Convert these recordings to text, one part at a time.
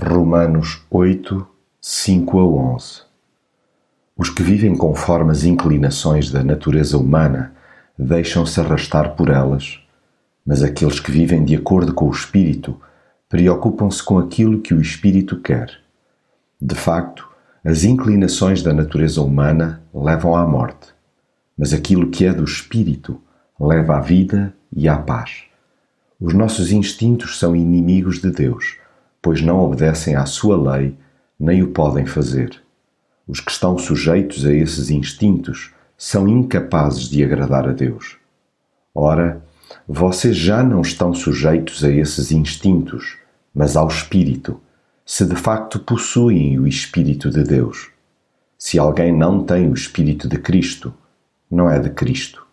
Romanos 8, 5 a 11 Os que vivem conforme as inclinações da natureza humana deixam-se arrastar por elas, mas aqueles que vivem de acordo com o Espírito preocupam-se com aquilo que o Espírito quer. De facto, as inclinações da natureza humana levam à morte, mas aquilo que é do Espírito leva à vida e à paz. Os nossos instintos são inimigos de Deus pois não obedecem à sua lei, nem o podem fazer. Os que estão sujeitos a esses instintos são incapazes de agradar a Deus. Ora, vocês já não estão sujeitos a esses instintos, mas ao Espírito, se de facto possuem o Espírito de Deus. Se alguém não tem o Espírito de Cristo, não é de Cristo.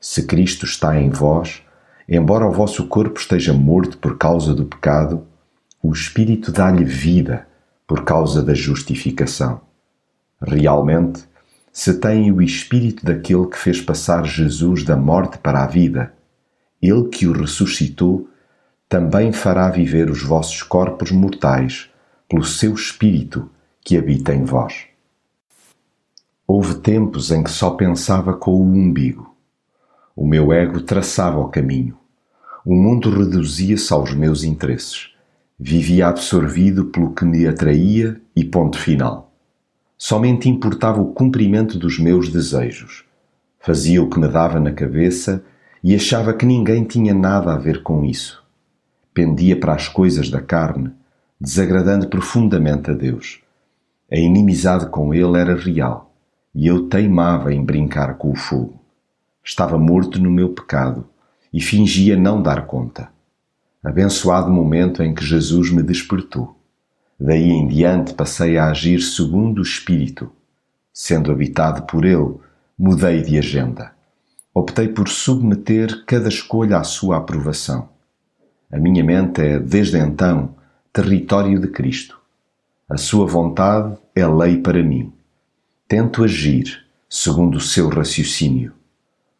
Se Cristo está em vós, embora o vosso corpo esteja morto por causa do pecado, o Espírito dá-lhe vida por causa da justificação. Realmente, se têm o Espírito daquele que fez passar Jesus da morte para a vida, ele que o ressuscitou, também fará viver os vossos corpos mortais pelo seu Espírito que habita em vós. Houve tempos em que só pensava com o umbigo. O meu ego traçava o caminho. O mundo reduzia-se aos meus interesses Vivia absorvido pelo que me atraía e ponto final. Somente importava o cumprimento dos meus desejos. Fazia o que me dava na cabeça e achava que ninguém tinha nada a ver com isso. Pendia para as coisas da carne, desagradando profundamente a Deus. A inimizade com ele era real e eu teimava em brincar com o fogo. Estava morto no meu pecado e fingia não dar conta abençoado momento em que Jesus me despertou. Daí em diante passei a agir segundo o Espírito. Sendo habitado por ele, mudei de agenda. Optei por submeter cada escolha à sua aprovação. A minha mente é, desde então, território de Cristo. A sua vontade é lei para mim. Tento agir segundo o seu raciocínio.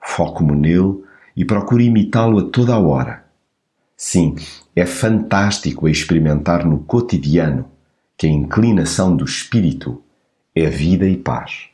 Foco-me nele e procuro imitá-lo a toda a hora Sim, é fantástico experimentar no cotidiano que a inclinação do espírito é vida e paz.